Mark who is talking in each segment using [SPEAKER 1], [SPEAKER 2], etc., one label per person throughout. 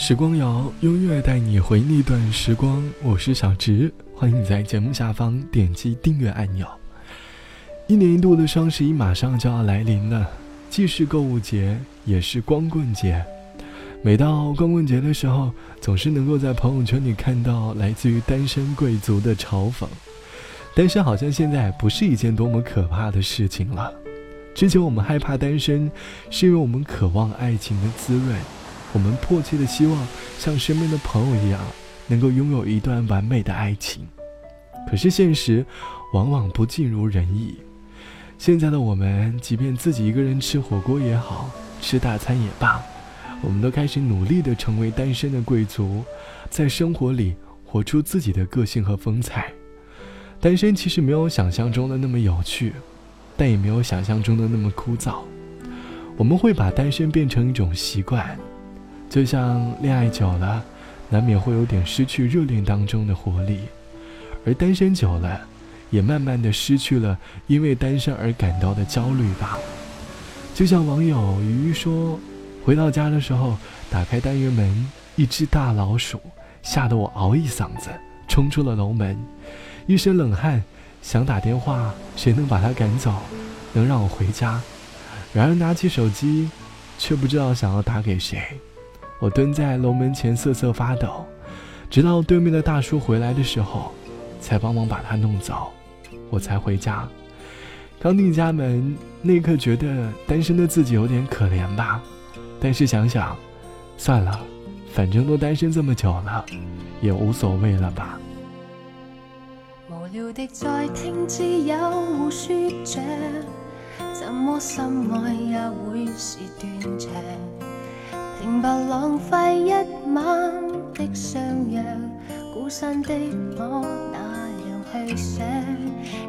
[SPEAKER 1] 时光谣，音乐带你回那段时光。我是小直，欢迎你在节目下方点击订阅按钮。一年一度的双十一马上就要来临了，既是购物节，也是光棍节。每到光棍节的时候，总是能够在朋友圈里看到来自于单身贵族的嘲讽。单身好像现在不是一件多么可怕的事情了。之前我们害怕单身，是因为我们渴望爱情的滋润。我们迫切的希望像身边的朋友一样，能够拥有一段完美的爱情。可是现实往往不尽如人意。现在的我们，即便自己一个人吃火锅也好，吃大餐也罢，我们都开始努力的成为单身的贵族，在生活里活出自己的个性和风采。单身其实没有想象中的那么有趣，但也没有想象中的那么枯燥。我们会把单身变成一种习惯。就像恋爱久了，难免会有点失去热恋当中的活力；而单身久了，也慢慢的失去了因为单身而感到的焦虑吧。就像网友鱼鱼说：“回到家的时候，打开单元门，一只大老鼠吓得我嗷一嗓子，冲出了楼门，一身冷汗，想打电话，谁能把它赶走，能让我回家？然而拿起手机，却不知道想要打给谁。”我蹲在楼门前瑟瑟发抖，直到对面的大叔回来的时候，才帮忙把他弄走，我才回家。刚进家门那刻，觉得单身的自己有点可怜吧，但是想想，算了，反正都单身这么久了，也无所谓了吧。
[SPEAKER 2] 无聊的在听知友说着，怎么心爱也会是断肠。明白浪费一晚的相约，孤身的我那样去想，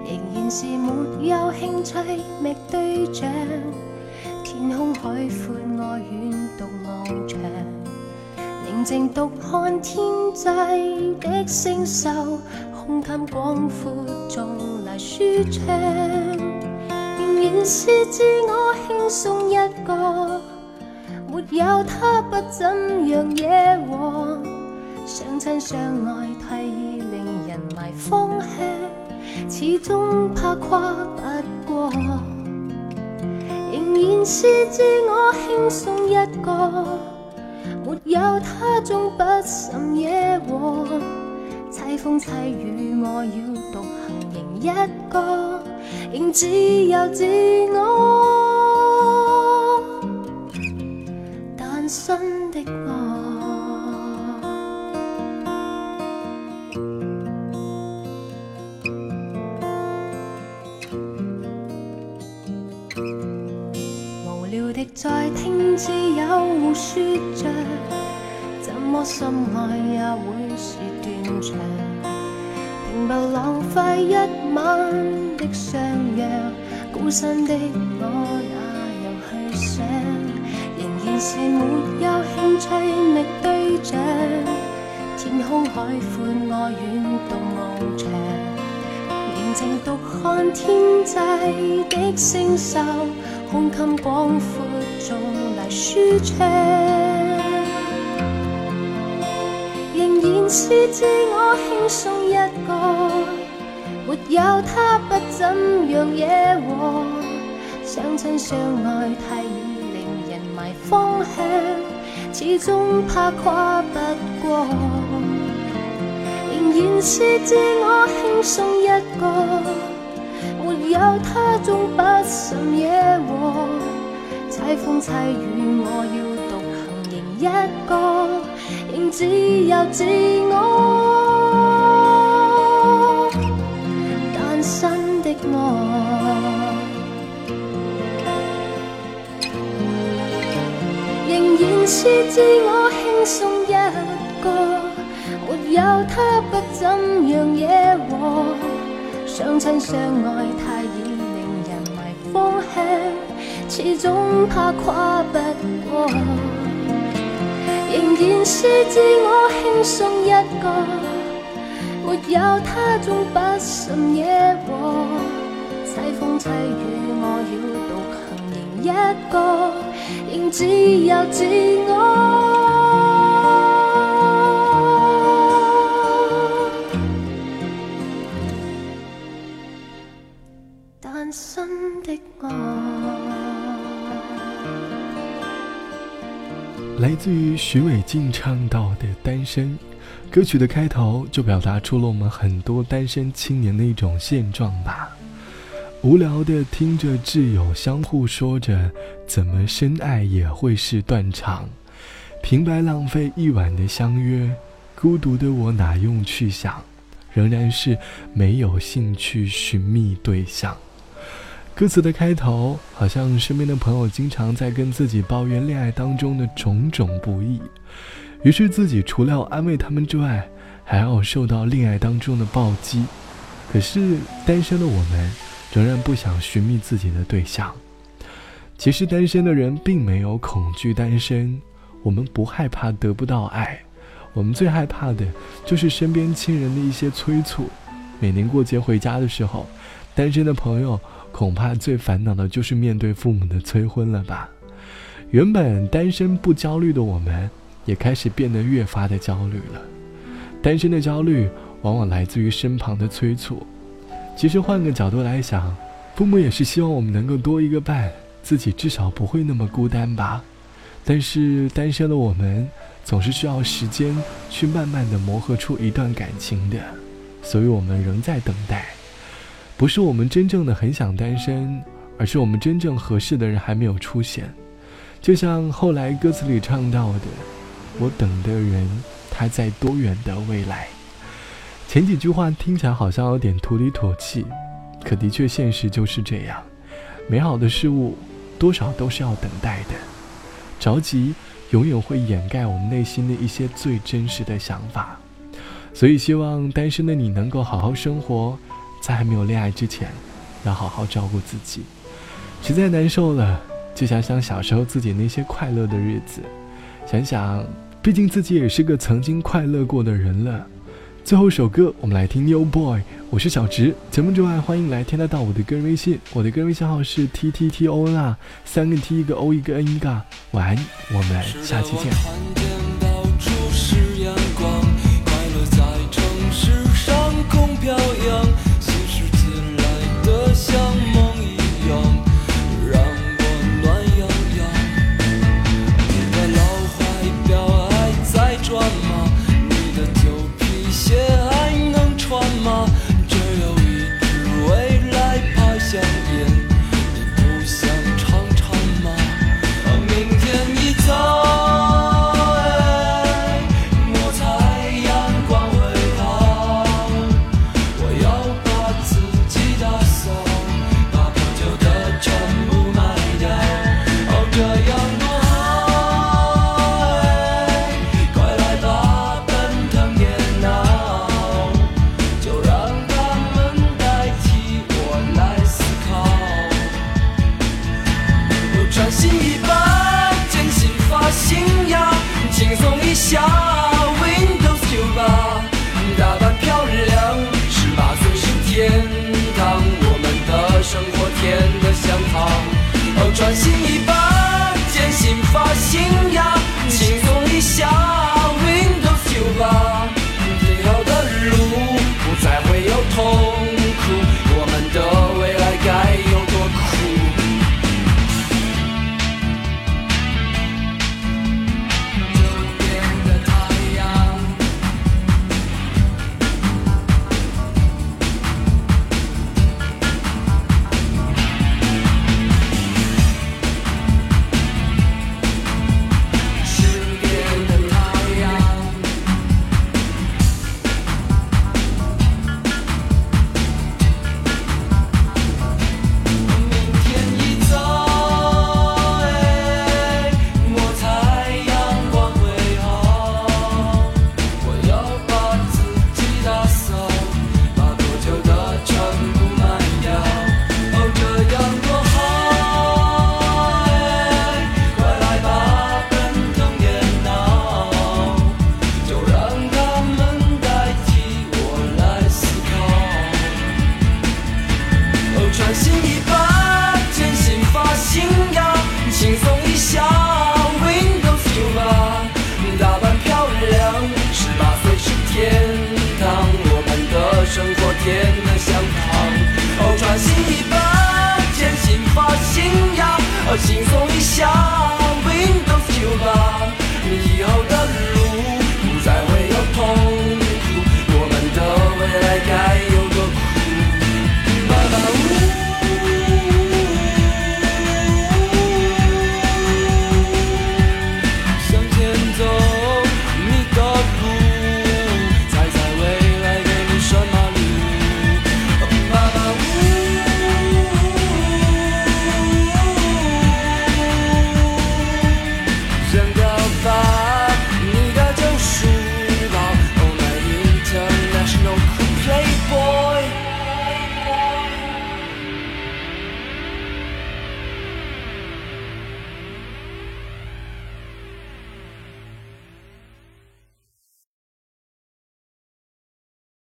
[SPEAKER 2] 仍然是没有兴趣觅对象。天空海阔，我远独望长，宁静独看天际的星宿，胸襟广阔，纵来舒畅，仍然是自我轻松一个。没有他不怎样惹祸，相亲相爱太易令人迷方向，始终怕跨不过。仍然是自我轻松一个，没有他终不甚惹祸。凄风凄雨我要独行仍一个，仍只有自我。在听知友说着，怎么心爱也会是断肠。平白浪费一晚的相约，孤身的我哪样去想？仍然是没有兴趣觅对象，天空海阔，我远独望长，宁静独看天际的星宿，胸襟广阔，纵来舒畅。仍然是自我轻松一个，没有他不怎样惹祸，相亲相爱太易令人。迷方向，始终怕跨不过。仍然是自我轻松一个，没有他终不甚惹祸。凄风凄雨我要独行仍一个，仍自由自我。单身的我。仍然是自我轻松一个，没有他不怎样惹祸。相亲相爱太易令人迷方向，始终怕跨不过。仍然是自我轻松一个，没有他终不甚惹祸。凄风凄雨我要独行仍一个。仍自由自我。
[SPEAKER 1] 来自于徐伟静唱到的《单身》，歌曲的开头就表达出了我们很多单身青年的一种现状吧。无聊的听着挚友相互说着怎么深爱也会是断肠，平白浪费一晚的相约，孤独的我哪用去想，仍然是没有兴趣寻觅对象。歌词的开头，好像身边的朋友经常在跟自己抱怨恋爱当中的种种不易，于是自己除了要安慰他们之外，还要受到恋爱当中的暴击。可是单身的我们，仍然不想寻觅自己的对象。其实单身的人并没有恐惧单身，我们不害怕得不到爱，我们最害怕的就是身边亲人的一些催促。每年过节回家的时候，单身的朋友。恐怕最烦恼的就是面对父母的催婚了吧？原本单身不焦虑的我们，也开始变得越发的焦虑了。单身的焦虑往往来自于身旁的催促。其实换个角度来想，父母也是希望我们能够多一个伴，自己至少不会那么孤单吧。但是单身的我们，总是需要时间去慢慢的磨合出一段感情的，所以我们仍在等待。不是我们真正的很想单身，而是我们真正合适的人还没有出现。就像后来歌词里唱到的：“我等的人，他在多远的未来？”前几句话听起来好像有点土里土气，可的确现实就是这样。美好的事物，多少都是要等待的。着急永远会掩盖我们内心的一些最真实的想法。所以希望单身的你能够好好生活。在还没有恋爱之前，要好好照顾自己。实在难受了，就想想小时候自己那些快乐的日子，想想，毕竟自己也是个曾经快乐过的人了。最后一首歌，我们来听《New Boy》。我是小直，节目之外欢迎来添加到我的个人微信，我的个人微信号是 T T T O N 啊，三个 T 一个 O 一个 N 一个。晚安，我们下期见。
[SPEAKER 3] 穿新衣吧剪新发型